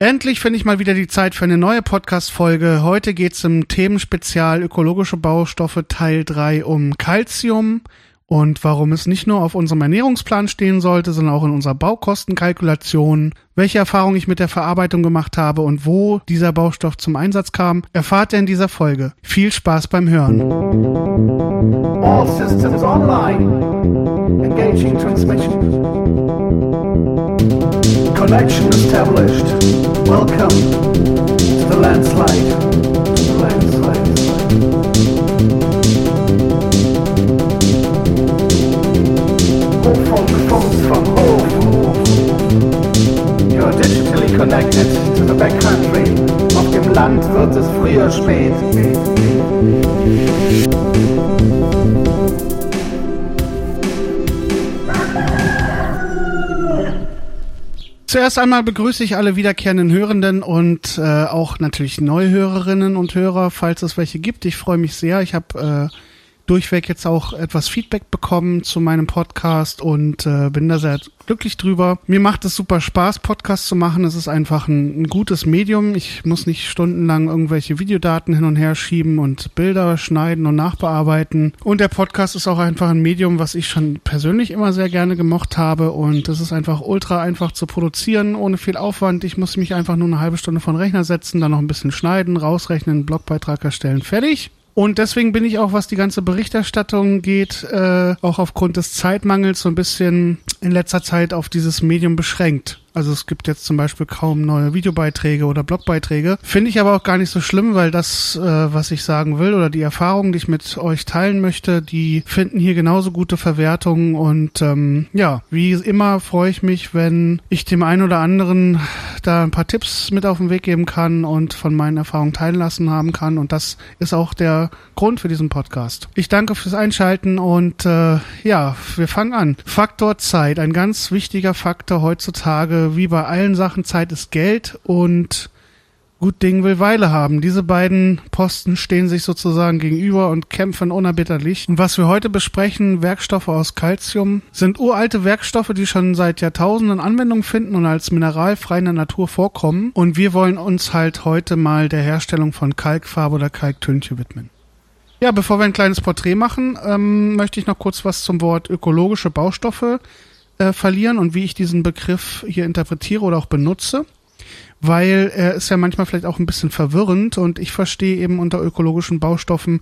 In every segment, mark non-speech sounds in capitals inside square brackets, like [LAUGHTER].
Endlich finde ich mal wieder die Zeit für eine neue Podcast-Folge. Heute geht es im Themenspezial Ökologische Baustoffe Teil 3 um Calcium und warum es nicht nur auf unserem Ernährungsplan stehen sollte, sondern auch in unserer Baukostenkalkulation, welche Erfahrungen ich mit der Verarbeitung gemacht habe und wo dieser Baustoff zum Einsatz kam, erfahrt ihr in dieser Folge. Viel Spaß beim Hören. All systems online. Engaging transmission. Connection established. Welcome to the landslide. landslide. Funks from. You're digitally connected to the backcountry. Auf dem Land wird es früher spät. Zuerst einmal begrüße ich alle wiederkehrenden Hörenden und äh, auch natürlich Neuhörerinnen und Hörer, falls es welche gibt. Ich freue mich sehr. Ich habe äh, durchweg jetzt auch etwas Feedback bekommen zu meinem Podcast und äh, bin da sehr glücklich drüber. Mir macht es super Spaß, Podcast zu machen. Es ist einfach ein, ein, gutes Medium. Ich muss nicht stundenlang irgendwelche Videodaten hin und her schieben und Bilder schneiden und nachbearbeiten. Und der Podcast ist auch einfach ein Medium, was ich schon persönlich immer sehr gerne gemocht habe. Und es ist einfach ultra einfach zu produzieren, ohne viel Aufwand. Ich muss mich einfach nur eine halbe Stunde von Rechner setzen, dann noch ein bisschen schneiden, rausrechnen, Blogbeitrag erstellen, fertig. Und deswegen bin ich auch, was die ganze Berichterstattung geht, äh, auch aufgrund des Zeitmangels so ein bisschen in letzter Zeit auf dieses Medium beschränkt. Also es gibt jetzt zum Beispiel kaum neue Videobeiträge oder Blogbeiträge. Finde ich aber auch gar nicht so schlimm, weil das, äh, was ich sagen will oder die Erfahrungen, die ich mit euch teilen möchte, die finden hier genauso gute Verwertungen. Und ähm, ja, wie immer freue ich mich, wenn ich dem einen oder anderen da ein paar Tipps mit auf den Weg geben kann und von meinen Erfahrungen teilen lassen haben kann. Und das ist auch der Grund für diesen Podcast. Ich danke fürs Einschalten und äh, ja, wir fangen an. Faktor Zeit, ein ganz wichtiger Faktor heutzutage wie bei allen Sachen, Zeit ist Geld und gut Ding will Weile haben. Diese beiden Posten stehen sich sozusagen gegenüber und kämpfen unerbitterlich. Und was wir heute besprechen, Werkstoffe aus Calcium, sind uralte Werkstoffe, die schon seit Jahrtausenden Anwendung finden und als Mineral frei in der Natur vorkommen. Und wir wollen uns halt heute mal der Herstellung von Kalkfarbe oder Kalktönche widmen. Ja, bevor wir ein kleines Porträt machen, ähm, möchte ich noch kurz was zum Wort ökologische Baustoffe äh, verlieren und wie ich diesen Begriff hier interpretiere oder auch benutze, weil er ist ja manchmal vielleicht auch ein bisschen verwirrend und ich verstehe eben unter ökologischen Baustoffen,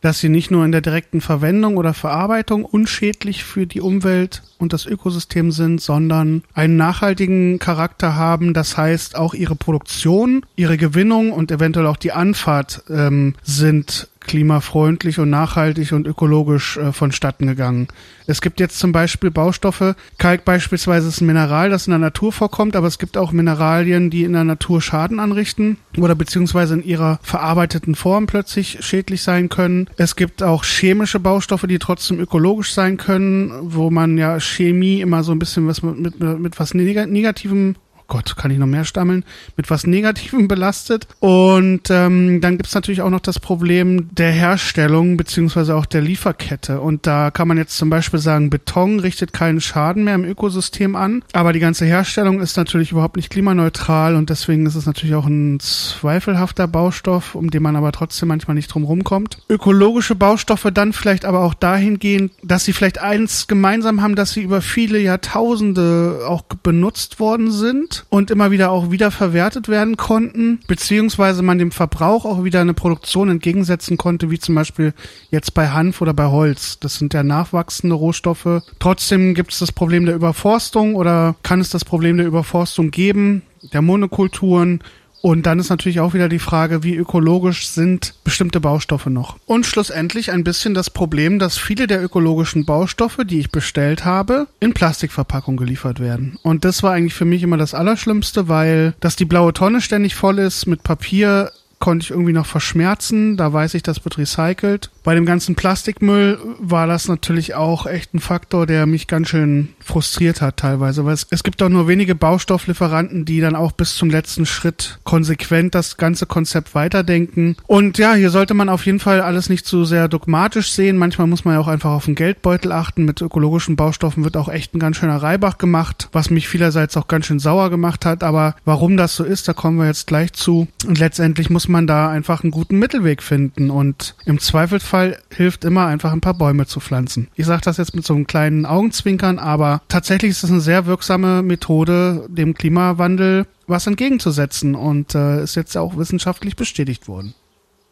dass sie nicht nur in der direkten Verwendung oder Verarbeitung unschädlich für die Umwelt und das Ökosystem sind, sondern einen nachhaltigen Charakter haben. Das heißt, auch ihre Produktion, ihre Gewinnung und eventuell auch die Anfahrt ähm, sind klimafreundlich und nachhaltig und ökologisch äh, vonstatten gegangen. Es gibt jetzt zum Beispiel Baustoffe, Kalk beispielsweise ist ein Mineral, das in der Natur vorkommt, aber es gibt auch Mineralien, die in der Natur Schaden anrichten oder beziehungsweise in ihrer verarbeiteten Form plötzlich schädlich sein können. Es gibt auch chemische Baustoffe, die trotzdem ökologisch sein können, wo man ja Chemie immer so ein bisschen was mit, mit, mit was Negativem Gott, kann ich noch mehr stammeln, mit was Negativem [LAUGHS] belastet. Und ähm, dann gibt's natürlich auch noch das Problem der Herstellung beziehungsweise auch der Lieferkette. Und da kann man jetzt zum Beispiel sagen, Beton richtet keinen Schaden mehr im Ökosystem an, aber die ganze Herstellung ist natürlich überhaupt nicht klimaneutral und deswegen ist es natürlich auch ein zweifelhafter Baustoff, um den man aber trotzdem manchmal nicht drum rumkommt. Ökologische Baustoffe dann vielleicht aber auch dahingehend, dass sie vielleicht eins gemeinsam haben, dass sie über viele Jahrtausende auch benutzt worden sind und immer wieder auch wiederverwertet werden konnten, beziehungsweise man dem Verbrauch auch wieder eine Produktion entgegensetzen konnte, wie zum Beispiel jetzt bei Hanf oder bei Holz. Das sind ja nachwachsende Rohstoffe. Trotzdem gibt es das Problem der Überforstung oder kann es das Problem der Überforstung geben, der Monokulturen und dann ist natürlich auch wieder die Frage, wie ökologisch sind bestimmte Baustoffe noch. Und schlussendlich ein bisschen das Problem, dass viele der ökologischen Baustoffe, die ich bestellt habe, in Plastikverpackung geliefert werden. Und das war eigentlich für mich immer das Allerschlimmste, weil dass die blaue Tonne ständig voll ist mit Papier, konnte ich irgendwie noch verschmerzen. Da weiß ich, das wird recycelt. Bei dem ganzen Plastikmüll war das natürlich auch echt ein Faktor, der mich ganz schön frustriert hat teilweise, weil es, es gibt auch nur wenige Baustofflieferanten, die dann auch bis zum letzten Schritt konsequent das ganze Konzept weiterdenken. Und ja, hier sollte man auf jeden Fall alles nicht zu sehr dogmatisch sehen. Manchmal muss man ja auch einfach auf den Geldbeutel achten. Mit ökologischen Baustoffen wird auch echt ein ganz schöner Reibach gemacht, was mich vielerseits auch ganz schön sauer gemacht hat. Aber warum das so ist, da kommen wir jetzt gleich zu. Und letztendlich muss man da einfach einen guten Mittelweg finden. Und im Zweifelsfall Fall hilft immer einfach ein paar Bäume zu pflanzen. Ich sage das jetzt mit so einem kleinen Augenzwinkern, aber tatsächlich ist es eine sehr wirksame Methode, dem Klimawandel was entgegenzusetzen und äh, ist jetzt auch wissenschaftlich bestätigt worden.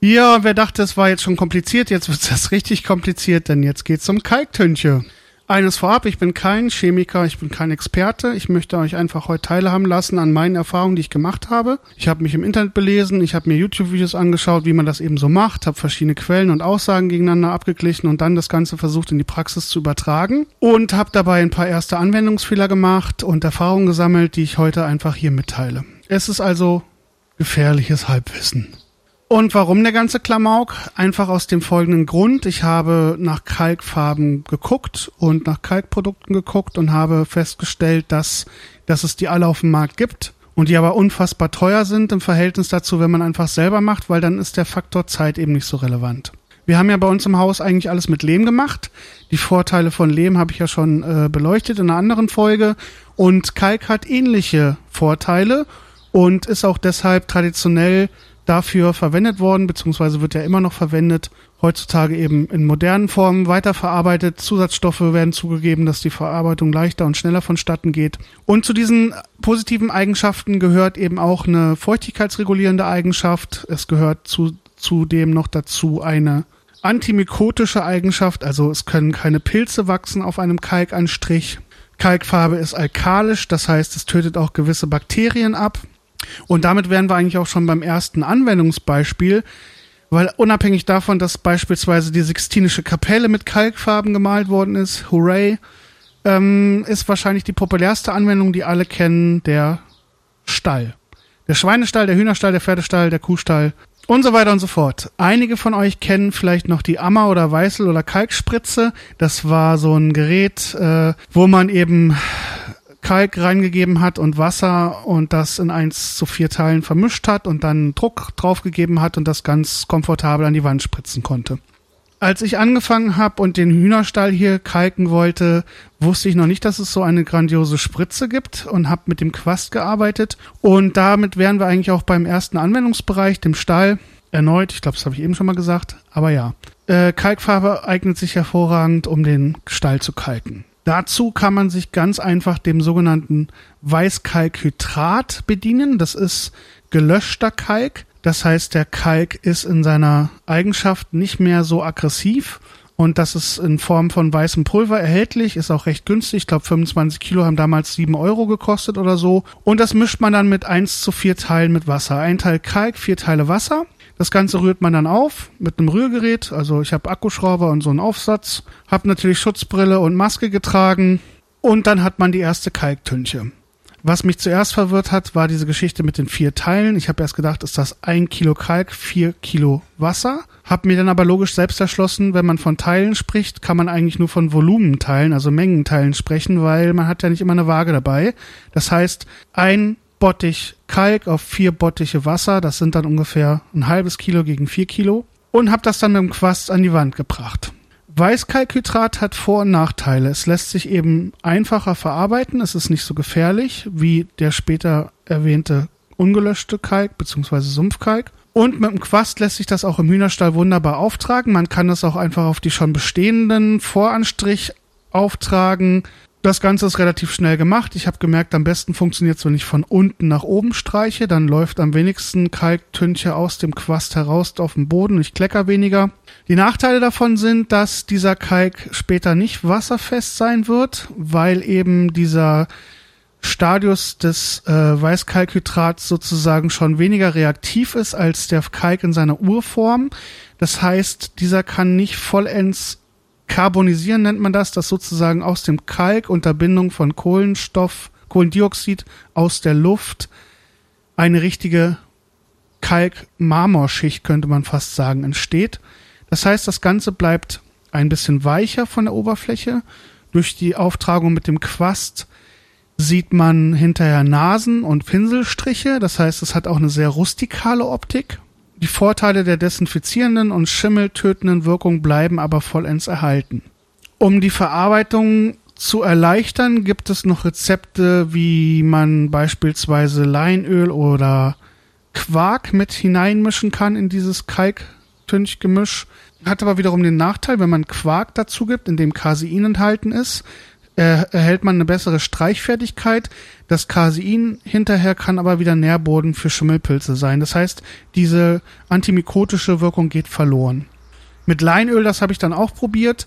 Ja, wer dachte, es war jetzt schon kompliziert, jetzt wird es richtig kompliziert, denn jetzt geht's um Kalktönche. Eines vorab, ich bin kein Chemiker, ich bin kein Experte. Ich möchte euch einfach heute teilhaben lassen an meinen Erfahrungen, die ich gemacht habe. Ich habe mich im Internet belesen, ich habe mir YouTube-Videos angeschaut, wie man das eben so macht, habe verschiedene Quellen und Aussagen gegeneinander abgeglichen und dann das Ganze versucht in die Praxis zu übertragen und habe dabei ein paar erste Anwendungsfehler gemacht und Erfahrungen gesammelt, die ich heute einfach hier mitteile. Es ist also gefährliches Halbwissen. Und warum der ganze Klamauk? Einfach aus dem folgenden Grund. Ich habe nach Kalkfarben geguckt und nach Kalkprodukten geguckt und habe festgestellt, dass, dass es die alle auf dem Markt gibt und die aber unfassbar teuer sind im Verhältnis dazu, wenn man einfach selber macht, weil dann ist der Faktor Zeit eben nicht so relevant. Wir haben ja bei uns im Haus eigentlich alles mit Lehm gemacht. Die Vorteile von Lehm habe ich ja schon äh, beleuchtet in einer anderen Folge. Und Kalk hat ähnliche Vorteile und ist auch deshalb traditionell dafür verwendet worden, beziehungsweise wird ja immer noch verwendet, heutzutage eben in modernen Formen weiterverarbeitet. Zusatzstoffe werden zugegeben, dass die Verarbeitung leichter und schneller vonstatten geht. Und zu diesen positiven Eigenschaften gehört eben auch eine feuchtigkeitsregulierende Eigenschaft. Es gehört zu, zudem noch dazu eine antimykotische Eigenschaft, also es können keine Pilze wachsen auf einem Kalkanstrich. Kalkfarbe ist alkalisch, das heißt, es tötet auch gewisse Bakterien ab. Und damit wären wir eigentlich auch schon beim ersten Anwendungsbeispiel, weil unabhängig davon, dass beispielsweise die Sixtinische Kapelle mit Kalkfarben gemalt worden ist, hooray, ähm, ist wahrscheinlich die populärste Anwendung, die alle kennen, der Stall. Der Schweinestall, der Hühnerstall, der Pferdestall, der Kuhstall und so weiter und so fort. Einige von euch kennen vielleicht noch die Ammer oder Weißel oder Kalkspritze. Das war so ein Gerät, äh, wo man eben Kalk reingegeben hat und Wasser und das in eins zu vier Teilen vermischt hat und dann Druck draufgegeben hat und das ganz komfortabel an die Wand spritzen konnte. Als ich angefangen habe und den Hühnerstall hier kalken wollte, wusste ich noch nicht, dass es so eine grandiose Spritze gibt und habe mit dem Quast gearbeitet. Und damit wären wir eigentlich auch beim ersten Anwendungsbereich, dem Stall. Erneut, ich glaube, das habe ich eben schon mal gesagt, aber ja. Äh, Kalkfarbe eignet sich hervorragend, um den Stall zu kalken. Dazu kann man sich ganz einfach dem sogenannten Weißkalkhydrat bedienen. Das ist gelöschter Kalk. Das heißt, der Kalk ist in seiner Eigenschaft nicht mehr so aggressiv und das ist in Form von weißem Pulver erhältlich, ist auch recht günstig. Ich glaube, 25 Kilo haben damals 7 Euro gekostet oder so. Und das mischt man dann mit 1 zu 4 Teilen mit Wasser. Ein Teil Kalk, vier Teile Wasser. Das Ganze rührt man dann auf mit einem Rührgerät. Also ich habe Akkuschrauber und so einen Aufsatz. Habe natürlich Schutzbrille und Maske getragen. Und dann hat man die erste Kalktünche. Was mich zuerst verwirrt hat, war diese Geschichte mit den vier Teilen. Ich habe erst gedacht, ist das ein Kilo Kalk, vier Kilo Wasser. Hab mir dann aber logisch selbst erschlossen, wenn man von Teilen spricht, kann man eigentlich nur von Volumenteilen, also Mengenteilen sprechen, weil man hat ja nicht immer eine Waage dabei. Das heißt, ein Bottich Kalk auf vier Bottiche Wasser. Das sind dann ungefähr ein halbes Kilo gegen vier Kilo. Und habe das dann mit dem Quast an die Wand gebracht. Weißkalkhydrat hat Vor- und Nachteile. Es lässt sich eben einfacher verarbeiten. Es ist nicht so gefährlich wie der später erwähnte ungelöschte Kalk bzw. Sumpfkalk. Und mit dem Quast lässt sich das auch im Hühnerstall wunderbar auftragen. Man kann das auch einfach auf die schon bestehenden Voranstrich auftragen. Das Ganze ist relativ schnell gemacht. Ich habe gemerkt, am besten funktioniert es, wenn ich von unten nach oben streiche. Dann läuft am wenigsten Kalktünche aus dem Quast heraus auf den Boden. Ich klecker weniger. Die Nachteile davon sind, dass dieser Kalk später nicht wasserfest sein wird, weil eben dieser Stadius des äh, Weißkalkhydrats sozusagen schon weniger reaktiv ist als der Kalk in seiner Urform. Das heißt, dieser kann nicht vollends Carbonisieren nennt man das, das sozusagen aus dem Kalk unter Bindung von Kohlenstoff, Kohlendioxid aus der Luft eine richtige Kalk-Marmorschicht, könnte man fast sagen, entsteht. Das heißt, das Ganze bleibt ein bisschen weicher von der Oberfläche. Durch die Auftragung mit dem Quast sieht man hinterher Nasen und Pinselstriche. Das heißt, es hat auch eine sehr rustikale Optik. Die Vorteile der desinfizierenden und schimmeltötenden Wirkung bleiben aber vollends erhalten. Um die Verarbeitung zu erleichtern, gibt es noch Rezepte, wie man beispielsweise Leinöl oder Quark mit hineinmischen kann in dieses Kalktünchgemisch. Hat aber wiederum den Nachteil, wenn man Quark dazu gibt, in dem Casein enthalten ist, erhält man eine bessere Streichfertigkeit. Das Casein hinterher kann aber wieder Nährboden für Schimmelpilze sein. Das heißt, diese antimikotische Wirkung geht verloren. Mit Leinöl, das habe ich dann auch probiert.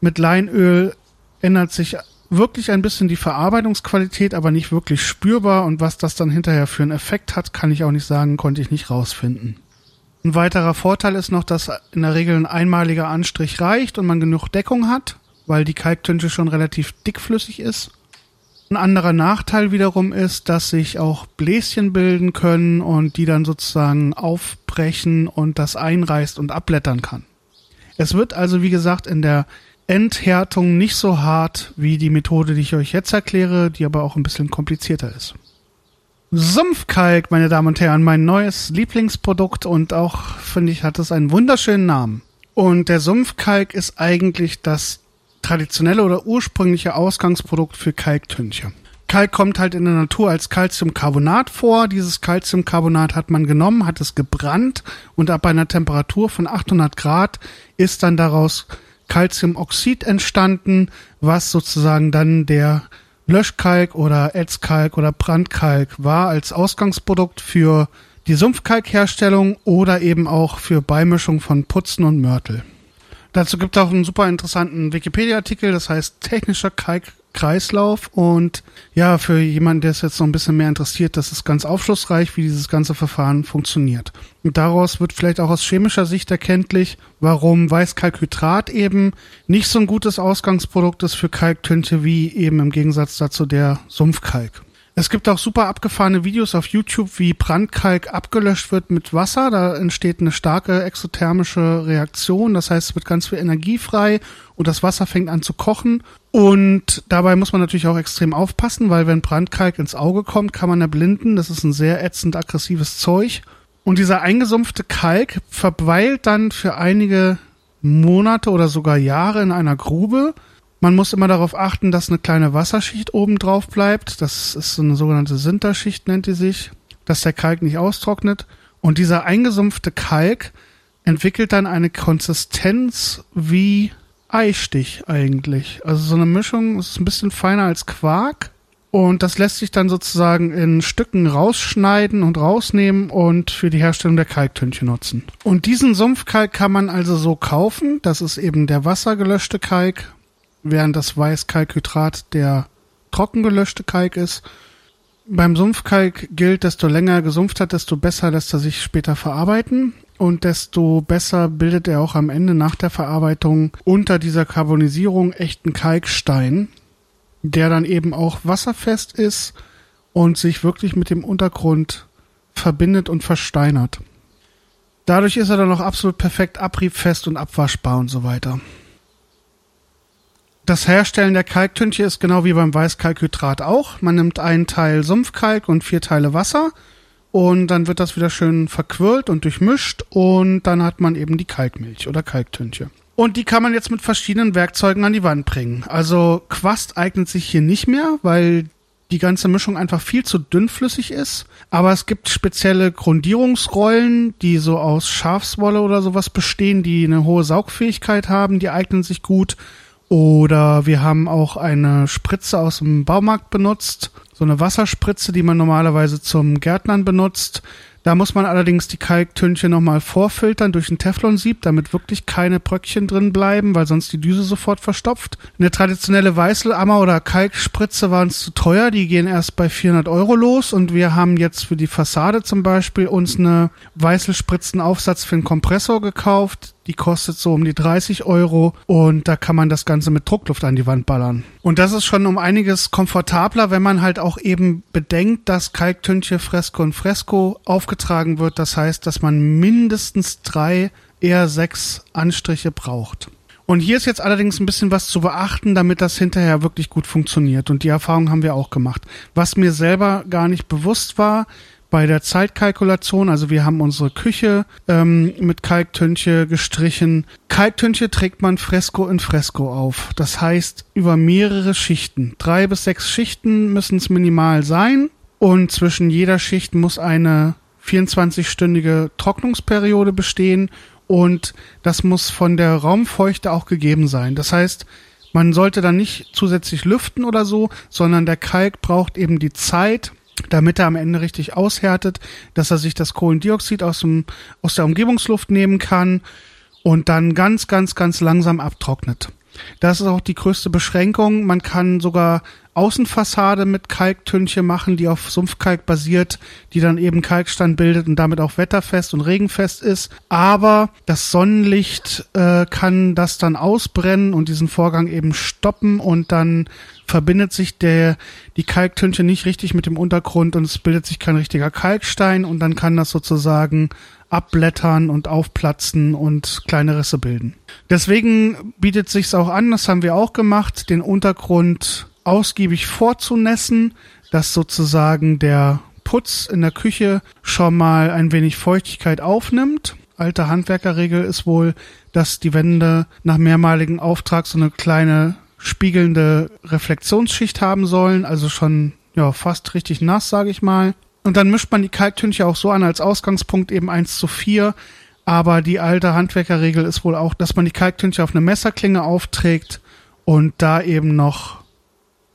Mit Leinöl ändert sich wirklich ein bisschen die Verarbeitungsqualität, aber nicht wirklich spürbar. Und was das dann hinterher für einen Effekt hat, kann ich auch nicht sagen, konnte ich nicht rausfinden. Ein weiterer Vorteil ist noch, dass in der Regel ein einmaliger Anstrich reicht und man genug Deckung hat, weil die Kalktünche schon relativ dickflüssig ist. Ein anderer Nachteil wiederum ist, dass sich auch Bläschen bilden können und die dann sozusagen aufbrechen und das einreißt und abblättern kann. Es wird also, wie gesagt, in der Enthärtung nicht so hart wie die Methode, die ich euch jetzt erkläre, die aber auch ein bisschen komplizierter ist. Sumpfkalk, meine Damen und Herren, mein neues Lieblingsprodukt und auch, finde ich, hat es einen wunderschönen Namen. Und der Sumpfkalk ist eigentlich das traditionelle oder ursprüngliche Ausgangsprodukt für Kalktünche. Kalk kommt halt in der Natur als Calciumcarbonat vor. Dieses Calciumcarbonat hat man genommen, hat es gebrannt und ab einer Temperatur von 800 Grad ist dann daraus Calciumoxid entstanden, was sozusagen dann der Löschkalk oder Ätzkalk oder Brandkalk war als Ausgangsprodukt für die Sumpfkalkherstellung oder eben auch für Beimischung von Putzen und Mörtel. Dazu gibt es auch einen super interessanten Wikipedia-Artikel, das heißt technischer Kalkkreislauf und ja, für jemanden, der es jetzt noch ein bisschen mehr interessiert, das ist ganz aufschlussreich, wie dieses ganze Verfahren funktioniert. Und daraus wird vielleicht auch aus chemischer Sicht erkenntlich, warum Weißkalkhydrat eben nicht so ein gutes Ausgangsprodukt ist für Kalktünche wie eben im Gegensatz dazu der Sumpfkalk. Es gibt auch super abgefahrene Videos auf YouTube, wie Brandkalk abgelöscht wird mit Wasser. Da entsteht eine starke exothermische Reaktion. Das heißt, es wird ganz viel Energie frei und das Wasser fängt an zu kochen. Und dabei muss man natürlich auch extrem aufpassen, weil wenn Brandkalk ins Auge kommt, kann man erblinden. Das ist ein sehr ätzend aggressives Zeug. Und dieser eingesumpfte Kalk verweilt dann für einige Monate oder sogar Jahre in einer Grube man muss immer darauf achten, dass eine kleine Wasserschicht oben drauf bleibt. Das ist so eine sogenannte Sinterschicht, nennt die sich, dass der Kalk nicht austrocknet. Und dieser eingesumpfte Kalk entwickelt dann eine Konsistenz wie Eistich eigentlich. Also so eine Mischung ist ein bisschen feiner als Quark. Und das lässt sich dann sozusagen in Stücken rausschneiden und rausnehmen und für die Herstellung der Kalktünche nutzen. Und diesen Sumpfkalk kann man also so kaufen. Das ist eben der wassergelöschte Kalk während das Weißkalkhydrat der trockengelöschte Kalk ist. Beim Sumpfkalk gilt, desto länger er gesumpft hat, desto besser lässt er sich später verarbeiten und desto besser bildet er auch am Ende nach der Verarbeitung unter dieser Karbonisierung echten Kalkstein, der dann eben auch wasserfest ist und sich wirklich mit dem Untergrund verbindet und versteinert. Dadurch ist er dann auch absolut perfekt abriebfest und abwaschbar und so weiter. Das Herstellen der Kalktünche ist genau wie beim Weißkalkhydrat auch. Man nimmt einen Teil Sumpfkalk und vier Teile Wasser und dann wird das wieder schön verquirlt und durchmischt und dann hat man eben die Kalkmilch oder Kalktünche. Und die kann man jetzt mit verschiedenen Werkzeugen an die Wand bringen. Also Quast eignet sich hier nicht mehr, weil die ganze Mischung einfach viel zu dünnflüssig ist. Aber es gibt spezielle Grundierungsrollen, die so aus Schafswolle oder sowas bestehen, die eine hohe Saugfähigkeit haben, die eignen sich gut. Oder wir haben auch eine Spritze aus dem Baumarkt benutzt, so eine Wasserspritze, die man normalerweise zum Gärtnern benutzt. Da muss man allerdings die Kalktönchen nochmal vorfiltern durch ein Teflonsieb, damit wirklich keine Bröckchen drin bleiben, weil sonst die Düse sofort verstopft. Eine traditionelle Weißelammer oder Kalkspritze waren es zu teuer, die gehen erst bei 400 Euro los und wir haben jetzt für die Fassade zum Beispiel uns eine Weißelspritzenaufsatz für einen Kompressor gekauft. Die kostet so um die 30 Euro und da kann man das Ganze mit Druckluft an die Wand ballern. Und das ist schon um einiges komfortabler, wenn man halt auch eben bedenkt, dass Kalktünche Fresco und Fresco aufgetragen wird. Das heißt, dass man mindestens drei eher sechs Anstriche braucht. Und hier ist jetzt allerdings ein bisschen was zu beachten, damit das hinterher wirklich gut funktioniert. Und die Erfahrung haben wir auch gemacht. Was mir selber gar nicht bewusst war, bei der Zeitkalkulation, also wir haben unsere Küche ähm, mit Kalktönche gestrichen. Kalktönche trägt man Fresko in Fresko auf. Das heißt über mehrere Schichten. Drei bis sechs Schichten müssen es minimal sein. Und zwischen jeder Schicht muss eine 24-stündige Trocknungsperiode bestehen und das muss von der Raumfeuchte auch gegeben sein. Das heißt, man sollte dann nicht zusätzlich lüften oder so, sondern der Kalk braucht eben die Zeit, damit er am Ende richtig aushärtet, dass er sich das Kohlendioxid aus, dem, aus der Umgebungsluft nehmen kann und dann ganz, ganz, ganz langsam abtrocknet. Das ist auch die größte Beschränkung. Man kann sogar Außenfassade mit Kalktünche machen, die auf Sumpfkalk basiert, die dann eben Kalkstein bildet und damit auch wetterfest und regenfest ist. Aber das Sonnenlicht äh, kann das dann ausbrennen und diesen Vorgang eben stoppen und dann verbindet sich der, die Kalktünche nicht richtig mit dem Untergrund und es bildet sich kein richtiger Kalkstein und dann kann das sozusagen abblättern und aufplatzen und kleine Risse bilden. Deswegen bietet sich's auch an, das haben wir auch gemacht, den Untergrund ausgiebig vorzunässen, dass sozusagen der Putz in der Küche schon mal ein wenig Feuchtigkeit aufnimmt. Alte Handwerkerregel ist wohl, dass die Wände nach mehrmaligen Auftrag so eine kleine spiegelnde Reflexionsschicht haben sollen, also schon ja fast richtig nass, sage ich mal. Und dann mischt man die Kalktünche auch so an als Ausgangspunkt eben 1 zu 4. Aber die alte Handwerkerregel ist wohl auch, dass man die Kalktünche auf eine Messerklinge aufträgt und da eben noch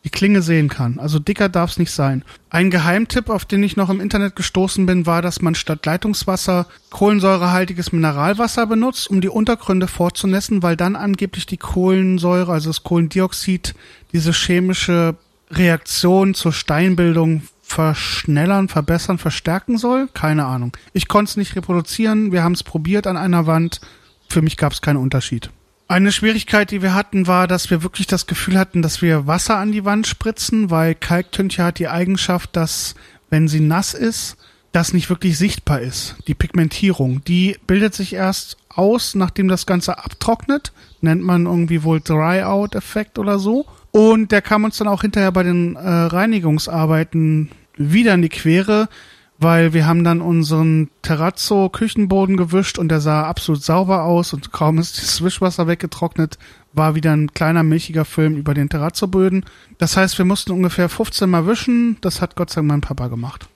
die Klinge sehen kann. Also dicker darf es nicht sein. Ein Geheimtipp, auf den ich noch im Internet gestoßen bin, war, dass man statt Leitungswasser kohlensäurehaltiges Mineralwasser benutzt, um die Untergründe vorzunässen, weil dann angeblich die Kohlensäure, also das Kohlendioxid, diese chemische Reaktion zur Steinbildung verschnellern, verbessern, verstärken soll. Keine Ahnung. Ich konnte es nicht reproduzieren. Wir haben es probiert an einer Wand. Für mich gab es keinen Unterschied. Eine Schwierigkeit, die wir hatten, war, dass wir wirklich das Gefühl hatten, dass wir Wasser an die Wand spritzen, weil Kalktünche hat die Eigenschaft, dass, wenn sie nass ist, das nicht wirklich sichtbar ist. Die Pigmentierung, die bildet sich erst aus, nachdem das Ganze abtrocknet. Nennt man irgendwie wohl Dry-Out-Effekt oder so. Und der kam uns dann auch hinterher bei den äh, Reinigungsarbeiten wieder in die Quere, weil wir haben dann unseren Terrazzo Küchenboden gewischt und der sah absolut sauber aus und kaum ist das Wischwasser weggetrocknet, war wieder ein kleiner milchiger Film über den Terrazzo-Böden. Das heißt, wir mussten ungefähr 15 Mal wischen. Das hat Gott sei Dank mein Papa gemacht.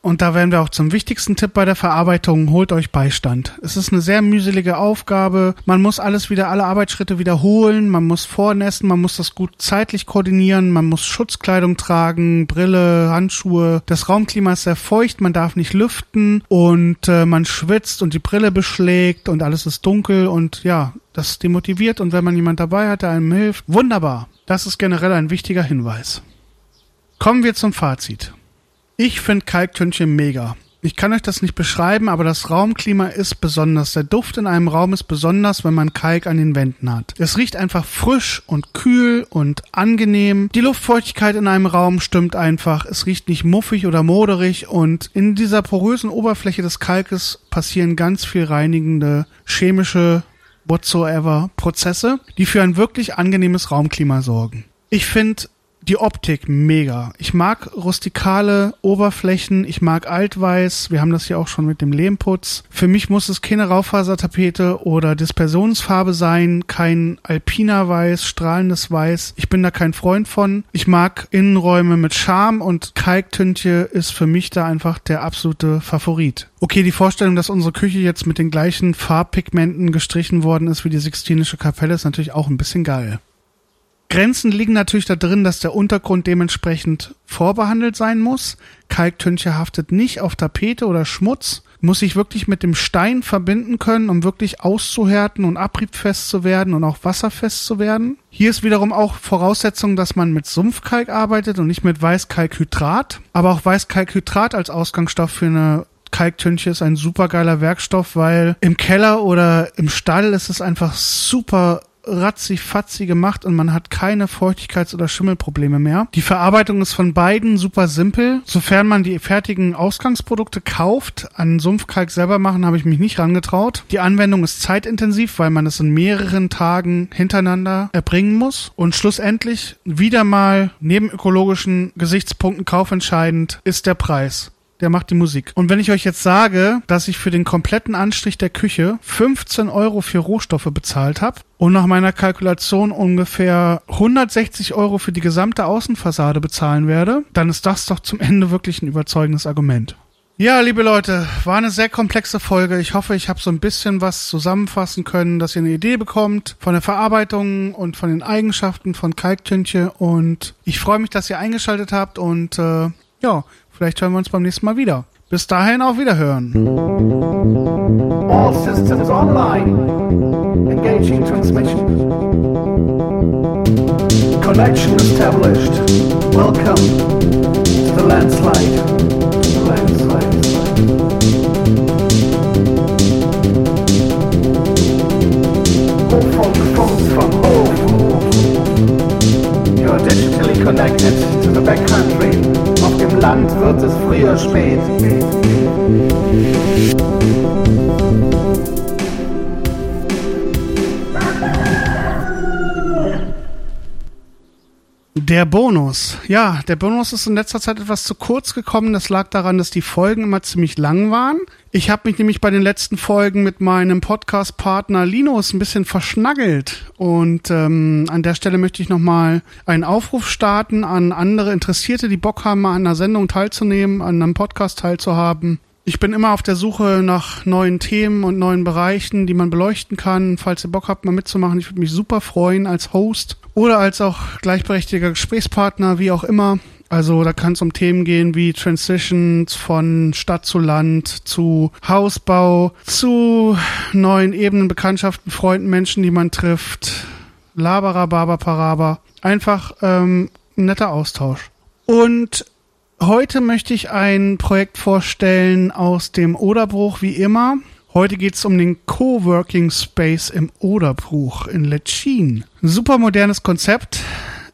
Und da werden wir auch zum wichtigsten Tipp bei der Verarbeitung. Holt euch Beistand. Es ist eine sehr mühselige Aufgabe. Man muss alles wieder, alle Arbeitsschritte wiederholen. Man muss vornässen. Man muss das gut zeitlich koordinieren. Man muss Schutzkleidung tragen, Brille, Handschuhe. Das Raumklima ist sehr feucht. Man darf nicht lüften und äh, man schwitzt und die Brille beschlägt und alles ist dunkel und ja, das demotiviert. Und wenn man jemand dabei hat, der einem hilft, wunderbar. Das ist generell ein wichtiger Hinweis. Kommen wir zum Fazit. Ich finde Kalktönche mega. Ich kann euch das nicht beschreiben, aber das Raumklima ist besonders. Der Duft in einem Raum ist besonders, wenn man Kalk an den Wänden hat. Es riecht einfach frisch und kühl und angenehm. Die Luftfeuchtigkeit in einem Raum stimmt einfach. Es riecht nicht muffig oder moderig und in dieser porösen Oberfläche des Kalkes passieren ganz viel reinigende chemische whatsoever Prozesse, die für ein wirklich angenehmes Raumklima sorgen. Ich finde die Optik mega. Ich mag rustikale Oberflächen, ich mag Altweiß, wir haben das hier auch schon mit dem Lehmputz. Für mich muss es keine Raufasertapete oder Dispersionsfarbe sein, kein alpiner Weiß, strahlendes Weiß. Ich bin da kein Freund von. Ich mag Innenräume mit Charme und Kalktünche ist für mich da einfach der absolute Favorit. Okay, die Vorstellung, dass unsere Küche jetzt mit den gleichen Farbpigmenten gestrichen worden ist wie die Sixtinische Kapelle, ist natürlich auch ein bisschen geil. Grenzen liegen natürlich da drin, dass der Untergrund dementsprechend vorbehandelt sein muss. Kalktünche haftet nicht auf Tapete oder Schmutz, muss sich wirklich mit dem Stein verbinden können, um wirklich auszuhärten und abriebfest zu werden und auch wasserfest zu werden. Hier ist wiederum auch Voraussetzung, dass man mit Sumpfkalk arbeitet und nicht mit Weißkalkhydrat. Aber auch Weißkalkhydrat als Ausgangsstoff für eine Kalktünche ist ein super geiler Werkstoff, weil im Keller oder im Stall ist es einfach super ratzi-fatzi gemacht und man hat keine Feuchtigkeits- oder Schimmelprobleme mehr. Die Verarbeitung ist von beiden super simpel. Sofern man die fertigen Ausgangsprodukte kauft, an Sumpfkalk selber machen, habe ich mich nicht rangetraut. Die Anwendung ist zeitintensiv, weil man es in mehreren Tagen hintereinander erbringen muss. Und schlussendlich wieder mal neben ökologischen Gesichtspunkten kaufentscheidend ist der Preis der macht die Musik. Und wenn ich euch jetzt sage, dass ich für den kompletten Anstrich der Küche 15 Euro für Rohstoffe bezahlt habe und nach meiner Kalkulation ungefähr 160 Euro für die gesamte Außenfassade bezahlen werde, dann ist das doch zum Ende wirklich ein überzeugendes Argument. Ja, liebe Leute, war eine sehr komplexe Folge. Ich hoffe, ich habe so ein bisschen was zusammenfassen können, dass ihr eine Idee bekommt von der Verarbeitung und von den Eigenschaften von Kalktünche. Und ich freue mich, dass ihr eingeschaltet habt und äh, ja, Vielleicht hören wir uns beim nächsten Mal wieder. Bis dahin auf Wiederhören. All systems online. Engaging transmission. Connection established. Welcome to the landslide. Landslide. From, from, from home. You're digitally connected to the backcountry. Land wird es früher spät. Der Bonus. Ja, der Bonus ist in letzter Zeit etwas zu kurz gekommen. Das lag daran, dass die Folgen immer ziemlich lang waren. Ich habe mich nämlich bei den letzten Folgen mit meinem Podcast-Partner Linus ein bisschen verschnaggelt. Und ähm, an der Stelle möchte ich nochmal einen Aufruf starten an andere Interessierte, die Bock haben, mal an einer Sendung teilzunehmen, an einem Podcast teilzuhaben. Ich bin immer auf der Suche nach neuen Themen und neuen Bereichen, die man beleuchten kann. Falls ihr Bock habt, mal mitzumachen, ich würde mich super freuen als Host oder als auch gleichberechtigter Gesprächspartner, wie auch immer. Also da kann es um Themen gehen wie Transitions von Stadt zu Land, zu Hausbau, zu neuen Ebenen, Bekanntschaften, Freunden, Menschen, die man trifft. Labara, Baba, Paraba. Einfach ähm, ein netter Austausch. Und Heute möchte ich ein Projekt vorstellen aus dem Oderbruch, wie immer. Heute geht es um den Coworking Space im Oderbruch in Letschin. Super modernes Konzept.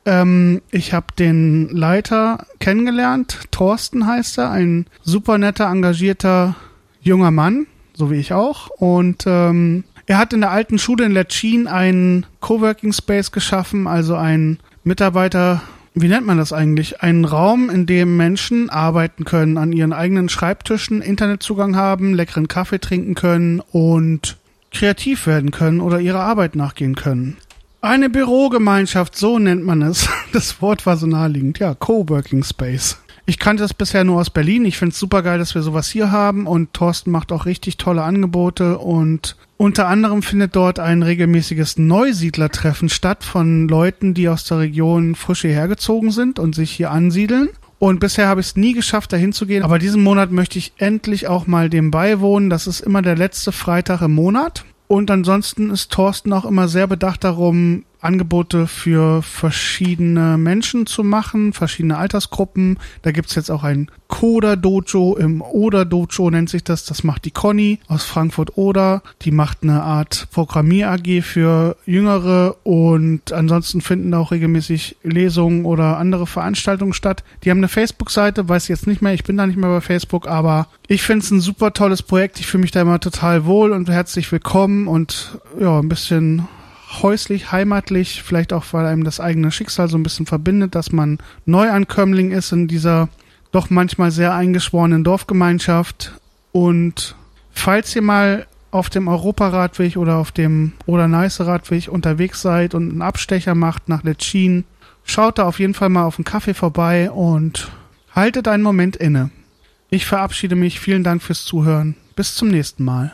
Ähm, ich habe den Leiter kennengelernt. Thorsten heißt er. Ein super netter, engagierter junger Mann, so wie ich auch. Und ähm, er hat in der alten Schule in Letschin einen Coworking Space geschaffen, also ein Mitarbeiter wie nennt man das eigentlich? Einen Raum, in dem Menschen arbeiten können, an ihren eigenen Schreibtischen Internetzugang haben, leckeren Kaffee trinken können und kreativ werden können oder ihrer Arbeit nachgehen können. Eine Bürogemeinschaft, so nennt man es. [LAUGHS] Das Wort war so naheliegend. Ja, Coworking Space. Ich kannte das bisher nur aus Berlin. Ich finde es super geil, dass wir sowas hier haben und Thorsten macht auch richtig tolle Angebote und unter anderem findet dort ein regelmäßiges Neusiedlertreffen statt von Leuten, die aus der Region frisch hierher gezogen sind und sich hier ansiedeln. Und bisher habe ich es nie geschafft, dahin zu gehen. Aber diesen Monat möchte ich endlich auch mal dem beiwohnen. Das ist immer der letzte Freitag im Monat. Und ansonsten ist Thorsten auch immer sehr bedacht darum, Angebote für verschiedene Menschen zu machen, verschiedene Altersgruppen. Da gibt's jetzt auch ein Coda-Dojo im Oder-Dojo nennt sich das. Das macht die Conny aus Frankfurt-Oder. Die macht eine Art Programmier-AG für Jüngere und ansonsten finden auch regelmäßig Lesungen oder andere Veranstaltungen statt. Die haben eine Facebook-Seite, weiß jetzt nicht mehr, ich bin da nicht mehr bei Facebook, aber ich finde es ein super tolles Projekt. Ich fühle mich da immer total wohl und herzlich willkommen und ja, ein bisschen häuslich, heimatlich, vielleicht auch, weil einem das eigene Schicksal so ein bisschen verbindet, dass man Neuankömmling ist in dieser doch manchmal sehr eingeschworenen Dorfgemeinschaft. Und falls ihr mal auf dem Europaradweg oder auf dem Oder-Neiße-Radweg unterwegs seid und einen Abstecher macht nach Letschin, schaut da auf jeden Fall mal auf einen Kaffee vorbei und haltet einen Moment inne. Ich verabschiede mich. Vielen Dank fürs Zuhören. Bis zum nächsten Mal.